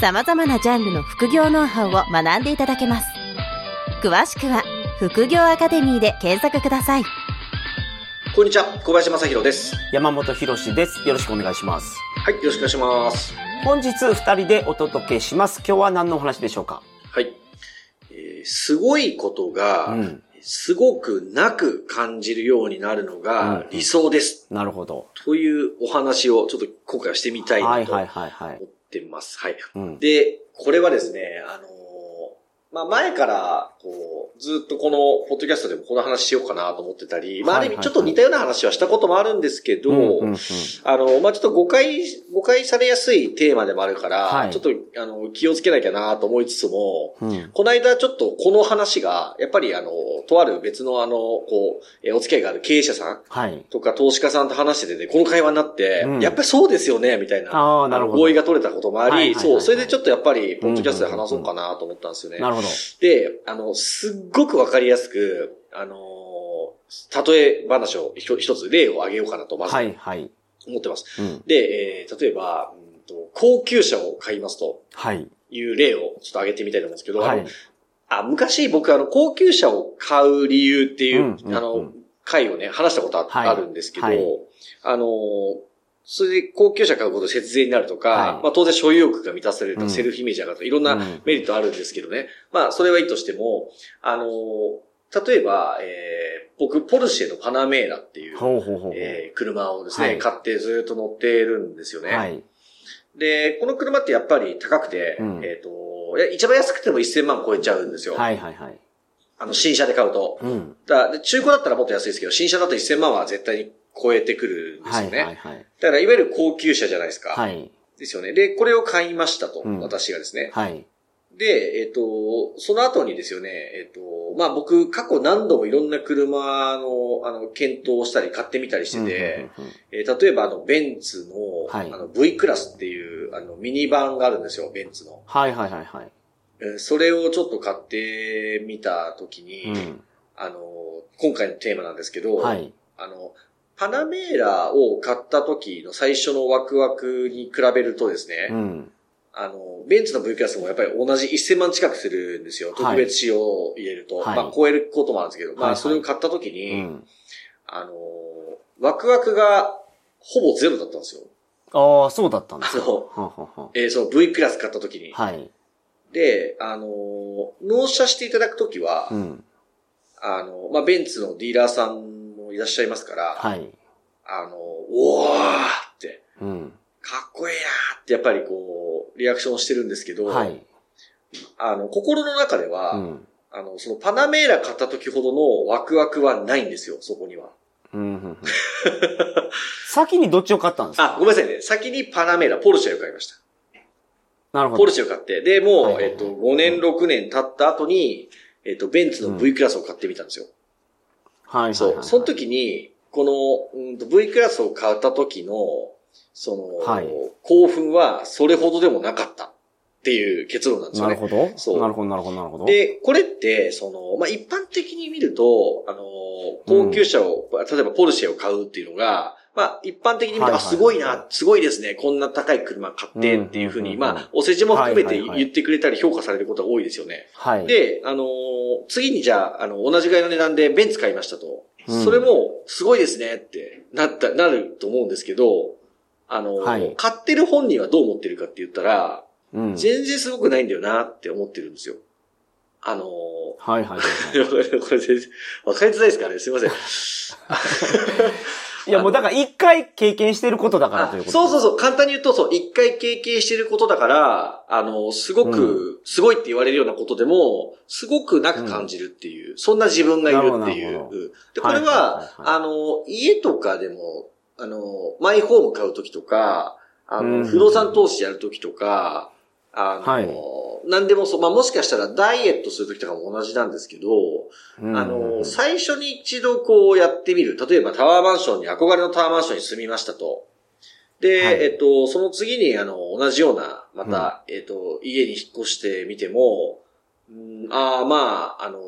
様々なジャンルの副業ノウハウを学んでいただけます。詳しくは副業アカデミーで検索ください。こんにちは、小林正宏です。山本博史です。よろしくお願いします。はい、よろしくお願いします。本日二人でお届けします。今日は何のお話でしょうか？はい。えーすごいことが、うんすごくなく感じるようになるのがうん理想です。なるほど。というお話をちょっと今回はしてみたいはないと思はいはいはい。ってます。はい。うん。で、これはですね、あのーまあ、前から、こう、ずっとこの、ポッドキャストでもこの話しようかなと思ってたり、まあ、ある意味ちょっと似たような話はしたこともあるんですけど、うんうんうんあの、まあ、ちょっと誤解、誤解されやすいテーマでもあるから、はいちょっと、あの、気をつけなきゃなと思いつつも、うん。この間ちょっとこの話が、やっぱりあの、とある別のあの、こう、えお付き合いがある経営者さんはい。とか投資家さんと話しててね、この会話になって、うんやっぱりそうですよね、みたいな。ああ、なるほど。の合意が取れたこともあり、そう、それでちょっとやっぱり、ポッドキャストで話そうかなと思ったんですよね。なるほど。で、あの、すっごくわかりやすく、あのー例え話を一一つ例を挙げようかなと、まずはいはい。思ってます。うん。で、えー例えば、うんと高級車を買いますとはい。いう例をちょっと挙げてみたいと思うんですけど、はいあの。あ昔僕あの、高級車を買う理由っていう、うんうんあのうん、回をね、話したことあ,、はいあるんですけど、はいあのー、それで高級車買うことで節税になるとか、はいまあ当然所有欲が満たされるとか、うんセルフイメージ上がるとか、いろんなうんメリットあるんですけどね。まあ、それはいいとしても、あのー、例えば、えー、僕、ポルシェのパナメーラっていう、ほ。えー車をですね、はい買ってずっと乗ってるんですよね。はい。で、この車ってやっぱり高くて、うんえっ、と、一番安くても1000万超えちゃうんですよ。はいはいはい。あの、新車で買うと。うん。だで中古だったらもっと安いですけど、新車だと1000万は絶対に超えてくるんですはいよね。はいはい。だから、いわゆる高級車じゃないですか。はい。ですよね。で、これを買いましたと、うん私がですね。はい。で、えっ、と、その後にですよね、えっ、と、まあ僕、過去何度もいろんな車の、あの、検討したり買ってみたりしてて、うんうんうんえー例えばあの、ベンツの、はいあの、V クラスっていう、あの、ミニバンがあるんですよ、ベンツの。はいはいはいはい。えーそれをちょっと買ってみたときに、うん。あの、今回のテーマなんですけど、はい。あの、パナメーラを買った時の最初のワクワクに比べるとですね、うん。あの、ベンツの V クラスもやっぱり同じ1000万近くするんですよ。はい特別仕様を入れると。はいまあ、超えることもあるんですけど、まあ、はいはいそれを買った時うに、ん。あの、ワクワクがほぼゼロだったんですよ。ああ、そうだったんですか。そうえーその V クラス買った時に。はい。で、あの、納車していただく時は、うん。あの、まあ、ベンツのディーラーさんもいらっしゃいますから、はい。あの、おーって、うん。かっこいいなーってやっぱりこう、リアクションしてるんですけど、はい。あの、心の中では、うん。あの、そのパナメーラ買った時ほどのワクワクはないんですよ、そこには。うんうんうん 先にどっちを買ったんですか？あ、ごめんなさいね。先にパナメーラ、ポルシェを買いました。なるほど。ポルシェを買って。で、もう、はいはいはいえっと、5年、6年経った後に、えっと、ベンツの V クラスを買ってみたんですよ。はいはいはい。そう。その時に、この、うんと V クラスを買った時の、その、はい興奮はそれほどでもなかったっていう結論なんですよね。なるほど。そうなるほど、なるほど、なるほど。で、これって、その、まあ、一般的に見ると、あの、高級車を、例えばポルシェを買うっていうのが、まあ、一般的に見ると、はいはいあ、すごいな、すごいですね、こんな高い車買ってっていうふうに、まあ、お世辞も含めて言ってくれたり評価されることが多いですよね。はい。、で、あのー次にじゃあ、あの、同じぐらいの値段でベンツ買いましたと。うんそれも、すごいですねってなった、なると思うんですけど、あのーはい買ってる本人はどう思ってるかって言ったら、うん。全然すごくないんだよなって思ってるんですよ。あのーはいはいはい。これ全然、わかりづらいですかねすいません。いやもうだから一回経験してることだからあということ。そうそうそう、簡単に言うと、そう、一回経験してることだから、あの、すごく、すごいって言われるようなことでも、すごくなく感じるっていう、そんな自分がいるっていう。で、これは、あの、家とかでも、あの、マイホーム買うときとか、あの、うん。不動産投資やるときとか、あの、はい何でもそう、まあもしかしたらダイエットするときとかも同じなんですけど、うんあの、最初に一度こうやってみる。例えばタワーマンションに、憧れのタワーマンションに住みましたと。で、はいえっと、その次に、あの、同じような、また、えっと、家に引っ越してみても、うん、ああ、まあ、あの、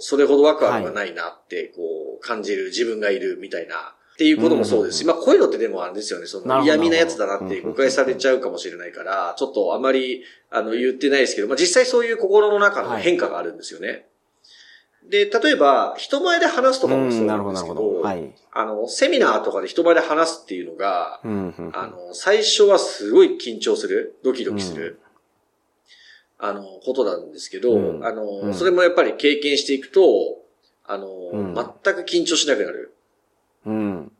それほどワクワクがないなって、こう、感じる自分がいるみたいな、っていうこともそうですし、うんまあ、こういうのってでもあれですよね、その嫌味なやつだなってうん誤解されちゃうかもしれないから、ちょっとあまり、あの、言ってないですけど、まあ、実際そういう心の中の変化があるんですよね。で、例えば、人前で話すとかもそううん、ななんですけど。はい。あの、セミナーとかで人前で話すっていうのが、うんうんあの、最初はすごい緊張する、ドキドキする、あの、ことなんですけど、うんあの、うんそれもやっぱり経験していくと、あの、うん全く緊張しなくなる。うん。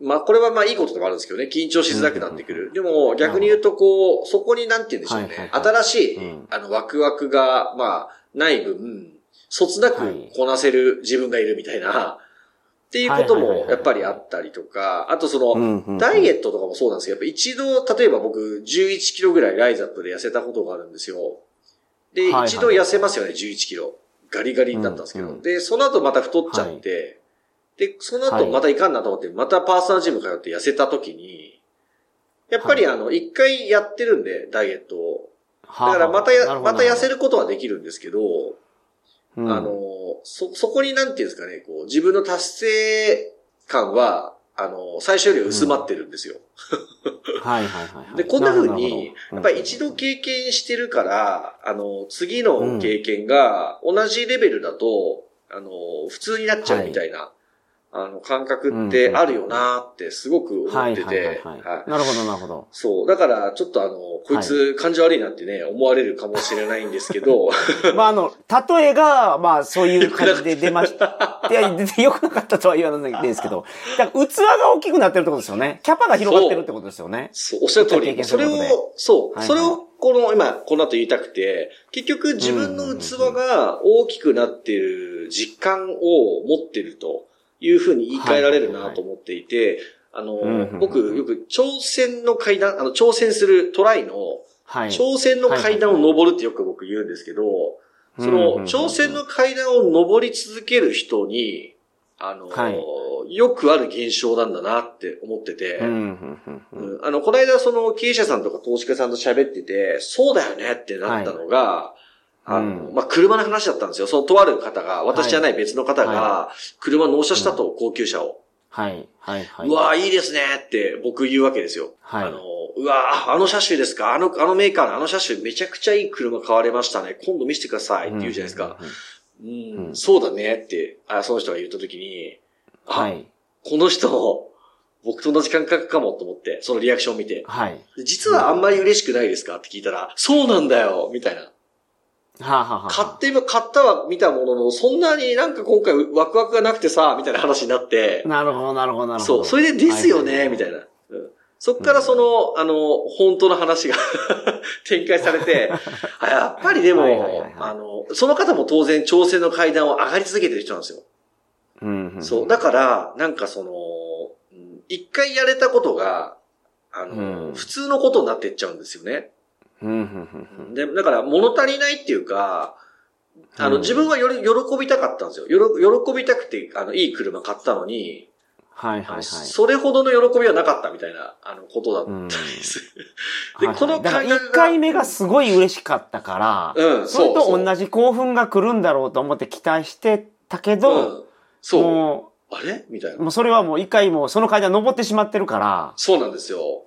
まあ、これはまあいいことでもあるんですけどね、緊張しづらくなってくる。でも、逆に言うと、こう、そこになんて言うんでしょうね、新しい、うん。あの、ワクワクが、まあ、ない分、そつなくはい。こなせる自分がいるみたいな、っていうこともやっぱりあったりとか、あとその、ダイエットとかもそうなんですけど、やっぱ一度、例えば僕、11キロぐらいライザップで痩せたことがあるんですよ。で、一度痩せますよね、11キロ。ガリガリになったんですけど。で、その後また太っちゃって、で、その後またいかんなと思って、またパーソナルジム通って痩せた時に、やっぱりあの、一回やってるんで、ダイエットを。だからまたや、また痩せる。ることはできるんですけど、うんあの、そ、そこになんていうんですかね、こう、自分の達成感は、あの、最初より薄まってるんですよ。はいはいはいはい。で、こんな風るに、やっぱり一度経験してるから、あの、次の経験が同じレベルだと、あの、普通になっちゃうみたいな、あの、感覚ってあるよなってすごく思ってて。なるほどなるほど。そう。だから、ちょっとあの、こいつ感情悪いなってね、思われるかもしれないんですけど、まあ、あの、例えが、まあ、そういう感じで出まし た。いや、全然良くなかったとは言わないんですけど、だから器が大きくなってるってことですよね。キャパが広がってるってことですよね。そう、おっしゃる通り、それを、そう、それを、この、今、この後言いたくて、結局自分の器が大きくなっている実感を持ってるというふうに言い換えられるなと思っていて、あの僕、よく挑戦の階段、あの、挑戦するトライの、はい。挑戦の階段を登るってよく僕言うんですけど、その、挑戦の階段を登り続ける人に、あの、はい。よくある現象なんだなって思ってて、あの、この間その経営者さんとか投資家さんと喋ってて、そうだよねってなったのが、あの、うんまあ、車の話だったんですよ。そのとある方が、私じゃない別の方がは、車納車したと、高級車を。はい、はい、はい。うわいいですねって僕言うわけですよ。はいあの、うわあの車種ですか？あの、あのメーカーのあの車種めちゃくちゃいい車買われましたね。今度見せてくださいって言うじゃないですか。うん。うん、うんそうだねって、あその人が言った時に、あ、はい、この人、僕と同じ感覚かもと思って、そのリアクションを見て。はい。で実はあんまり嬉しくないですか？って聞いたら、そうなんだよみたいな。はあ、はあはあ、買って、買ったは見たものの、そんなになんか今回ワクワクがなくてさ、みたいな話になって、なるほど、なるほど、なるほど。そう、それでですよね、みたいな。な。うんそっからその、あの、本当の話が 展開されて、あやっぱりでも、はいはいはいはいあの、その方も当然挑戦の階段を上がり続けてる人なんですよ。うん、んそう。だから、なんかその、うん一回やれたことが、あの、うん普通のことになっていっちゃうんですよね。うん、うん、うん。で、だから物足りないっていうか、あの、うん自分はより喜びたかったんですよ。よろ喜びたくて、あの、いい車買ったのに、はい、はい、はい。それほどの喜びはなかったみたいな、あの、ことだったうんんです。ではいこの感覚が1回目がすごい嬉しかったから、うん、それと。同じ興奮が来るんだろうと思って期待してたけど、うん、そう。もあれ？みたいなう、。もうそれはもう一回もうその階段登ってしまってるから、そうなんですよ。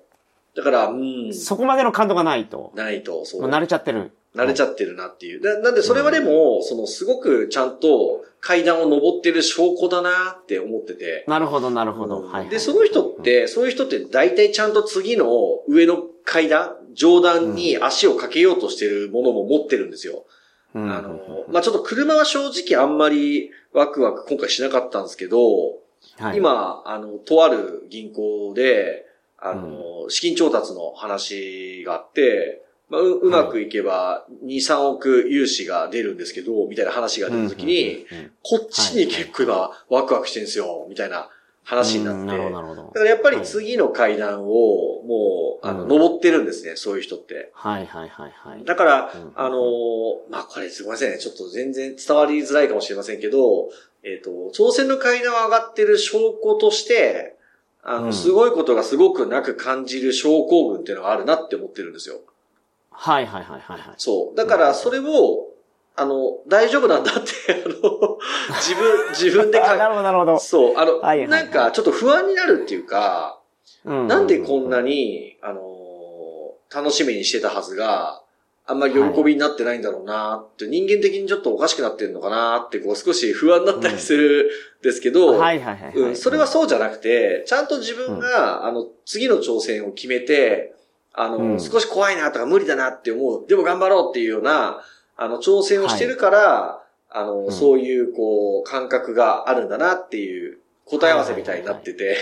だから、うん、そこまでの感動がないと。ないと、そう。もう慣れちゃってる。慣れちゃってるなっていう。ななんで、それはでも、その、すごくちゃんと階段を登ってる証拠だなって思ってて。なるほど、なるほど。うんはいはい。で、その人って、そういう人って大体ちゃんと次の上の階段、上段に足をかけようとしてるものも持ってるんですよ。うん、あの、まあ、ちょっと車は正直あんまりワクワク今回しなかったんですけど、はい、今、あの、とある銀行で、あの、資金調達の話があって、まあ、ううまくいけば2、3億融資が出るんですけど、みたいな話が出た時に、うんうんうんこっちに結構今ワクワクしてるんですよ、みたいな話になって。なるほど、なるほど。だからやっぱり次の階段を、もう、あの、うん登ってるんですね、そういう人って。はいはいはいはい。だからうん、あのーまあ、これすみませんね。ちょっと全然伝わりづらいかもしれませんけど、えっ、と、挑戦の階段を上がってる証拠として、あの、うんすごいことがすごくなく感じる症候群っていうのがあるなって思ってるんですよ。はいはいはいはいはい。そう。だから、それを、あの、大丈夫なんだって、あの、自分、自分であ なかるほどなるほど。そう、あの、はいはいはいなんか、ちょっと不安になるっていうか、うなんでこんなに、あのー楽しみにしてたはずが、あんまり喜びになってないんだろうなって、人間的にちょっとおかしくなってるのかなって、こう少し不安になったりするんですけど、はいはいはいはい。うん、それはそうじゃなくて、ちゃんと自分が、あの、次の挑戦を決めて、あの、うん。少し怖いなとか無理だなって思う、でも頑張ろうっていうような、あの、挑戦をしてるから、あの、ん。そういう、こう、感覚があるんだなっていう答え合わせみたいになってて、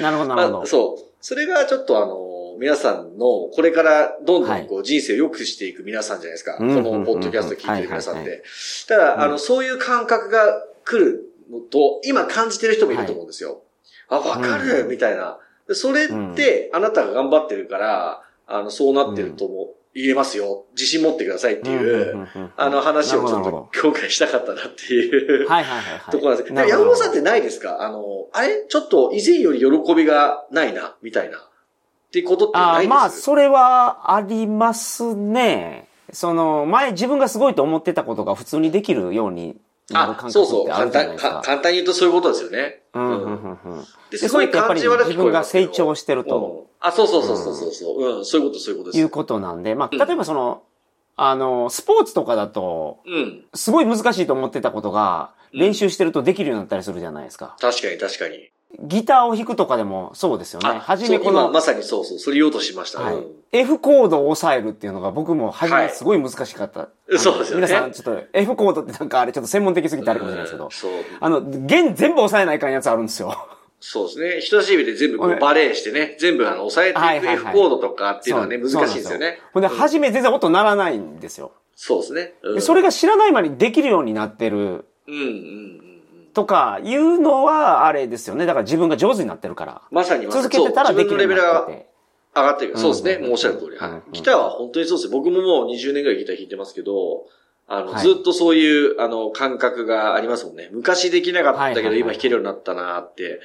なるほどなるほど。あそう。それがちょっとあの、皆さんの、これからどんどんこう人生を良くしていく皆さんじゃないですか。こうんのポッドキャスト聞いてる皆さんって。ただ、あうんの、そういう感覚が来るのと、今感じてる人もいると思うんですよ。あ、わかるうんみたいな。でそれって、あなたが頑張ってるから、あの、そうなってるとも言えますよ。自信持ってくださいっていう、あの話をちょっと今回したかったなっていう。はいはいはいはい。ところなんですけ山本さんってないですか？あの、あれ？ちょっと以前より喜びがないな、みたいな。っていうことってないですあまあ、それはありますね。その、前自分がすごいと思ってたことが普通にできるようになるあ、感そうそう。覚ってあ簡単、るじゃないですか。か簡単に言うとそういうことですよね。うんうんうんうん。で、ですごい感じ悪く自分が成長してるうんとあ、そうそうそうそうそうそう。うん、そういうこと、そういうことです。いうことなんで、まあ、例えばその、あの、スポーツとかだと、うん。すごい難しいと思ってたことが、うん練習してるとできるようになったりするじゃないですか。確かに確かに。ギターを弾くとかでもそうですよね。あ、初めこの、今まさにそうそう、それ言おうとしました。はいうん F コードを押さえるっていうのが僕も初はいめすごい難しかった。そうですよね皆さんちょっと F コードってなんかあれちょっと専門的すぎてあるかもしれないですけどうん。そう。あの、弦全部押さえないかんやつあるんですよ。そうですね。人差し指で全部こはいうバレーしてね、全部あの、押さえていく F コードとかっていうのはね、難しいですよね。ほんで、初め全然音鳴らないんですよ。そうですね。それが知らない間にできるようになってるうんうん。とかいうのはあれですよね。だから自分が上手になってるから。まさにまさに続けてたらできるようにな自分のレベルがってて。上がってる。そうですね。うんもうおっしゃる通り。はうんい。ギターは本当にそうです僕ももう20年ぐらいギター弾いてますけど、あの、はいずっとそういう、あの、感覚がありますもんね。昔できなかったけど、今弾けるようになったなって。はい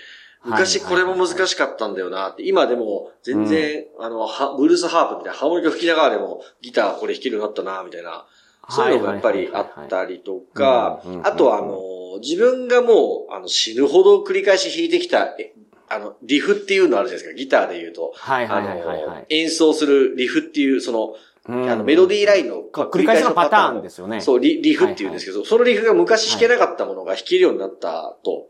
昔これも難しかったんだよなって。今でも、全然、あの、はブルースハープみたいな、ハーモニカ吹きながらでも、ギターこれ弾けるようになったなみたいな。そういうのがやっぱりあったりとかうんうんう、んあとはあの、自分がもう、あの、死ぬほど繰り返し弾いてきた、えあの、リフっていうのあるじゃないですか、ギターで言うと。あはいはいはいはい演奏するリフっていう、その、うんあの、メロディーラインの繰り返しのパターンですよね。そう、リリフっていうんですけど、そのリフが昔弾けなかったものが弾けるようになったと。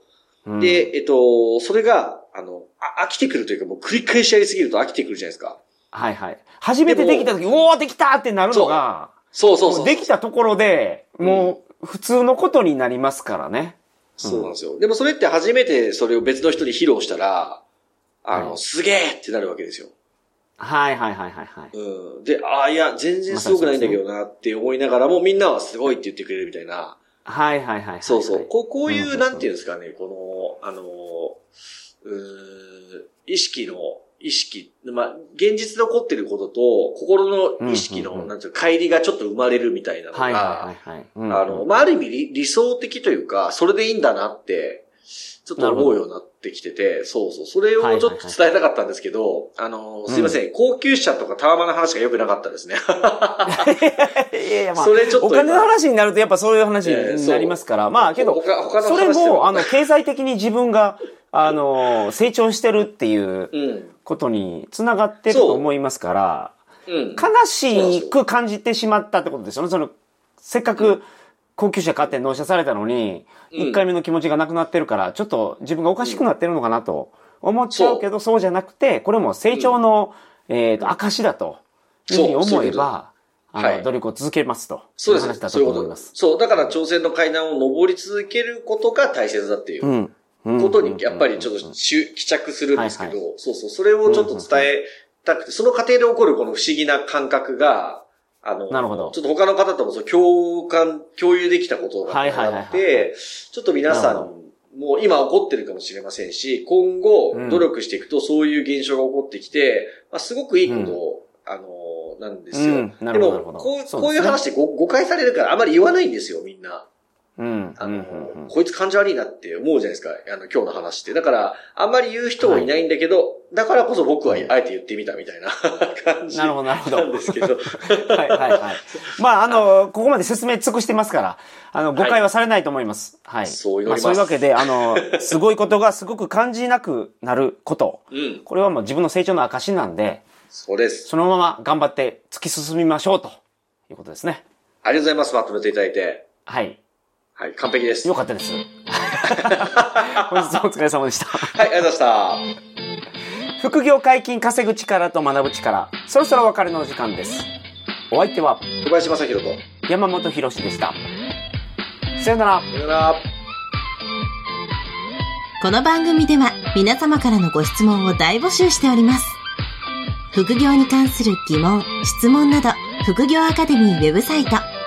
うんで、えっと、それが、あの、あ飽きてくるというか、もう繰り返しやりすぎると飽きてくるじゃないですか。はいはい。初めてできた時、おーできたってなるのが、そうそうそう。もうできたところで、もう普通のことになりますからね。そうなんですよ。でもそれって初めてそれを別の人に披露したら、あの、はいすげえってなるわけですよ。はいはいはいはいはい。うん。で、ああ、いや、全然すごくないんだけどなって思いながらも、みんなはすごいって言ってくれるみたいな。はいはいはいはい。そうそう。こうこういうう、んなんていうんですかね、この、あの、うーん意識の、意識、まあ、現実で起こってることと、心の意識の、なんていうか、乖離がちょっと生まれるみたいなのが、あの、まあ、ある意味理理想的というか、それでいいんだなって、ちょっと思うようになってきてて、そうそう。それをちょっと伝えたかったんですけど、あの、すいません、高級車とかタワマンの話が良くなかったですね。いやいやまあ、それちょっとお金の話になるとやっぱそういう話ええになりますから、まあけど、それもも、あの、経済的に自分が、あの、成長してるっていううん。ことにつながってると思いますから、うん。悲しく感じてしまったってことですよね。その、せっかく高級車買って納車されたのに、うん一回目の気持ちがなくなってるから、ちょっと自分がおかしくなってるのかなと思っちゃうけど、そうじゃなくて、これも成長の、えっと、証だというふうに思えば、あの、はい努力を続けますと。そうです。いう話だそういうことと思います。そう、だから挑戦の階段を登り続けることが大切だっていううん。うん。ことに、やっぱりちょっとし帰着するんですけはいど、そうそう、それをちょっと伝えたくて、その過程で起こるこの不思議な感覚が、あの、なるほど。ちょっと他の方ともそう共感、共有できたことがあって、ちょっと皆さんもう今起こってるかもしれませんし、今後努力していくとそういう現象が起こってきて、まあ、すごくいいことを、うん、あの、なんですよ。うん、でも、こう、こういう話で誤解されるからあまり言わないんですよ、みんな。うん。あの、うん、こいつ感じ悪いなって思うじゃないですか。あの、今日の話って。だから、あんまり言う人はいないんだけど、はい、だからこそ僕はあえて言ってみたみたいな 感じ。なるほど、なるほど。なんですけど。はいはいはい。まあ、あの、ここまで説明尽くしてますから、あの、誤解はされないと思います。はい。はい、そういうまあ、そういうわけで、あの、すごいことが すごく感じなくなること。うん。これはもう自分の成長の証なんで、そうです。そのまま頑張って突き進みましょうということですね。ありがとうございます。まとめていただいて。はい。はい、完璧です。よかったです。本日もお疲れ様でした。はい、ありがとうございました。副業解禁稼ぐ力と学ぶ力、そろそろお別れのお時間です。お相手は、小林正宏と山本博史でした。さよなら。さよなら。この番組では皆様からのご質問を大募集しております。副業に関する疑問、質問など、副業アカデミーウェブサイト、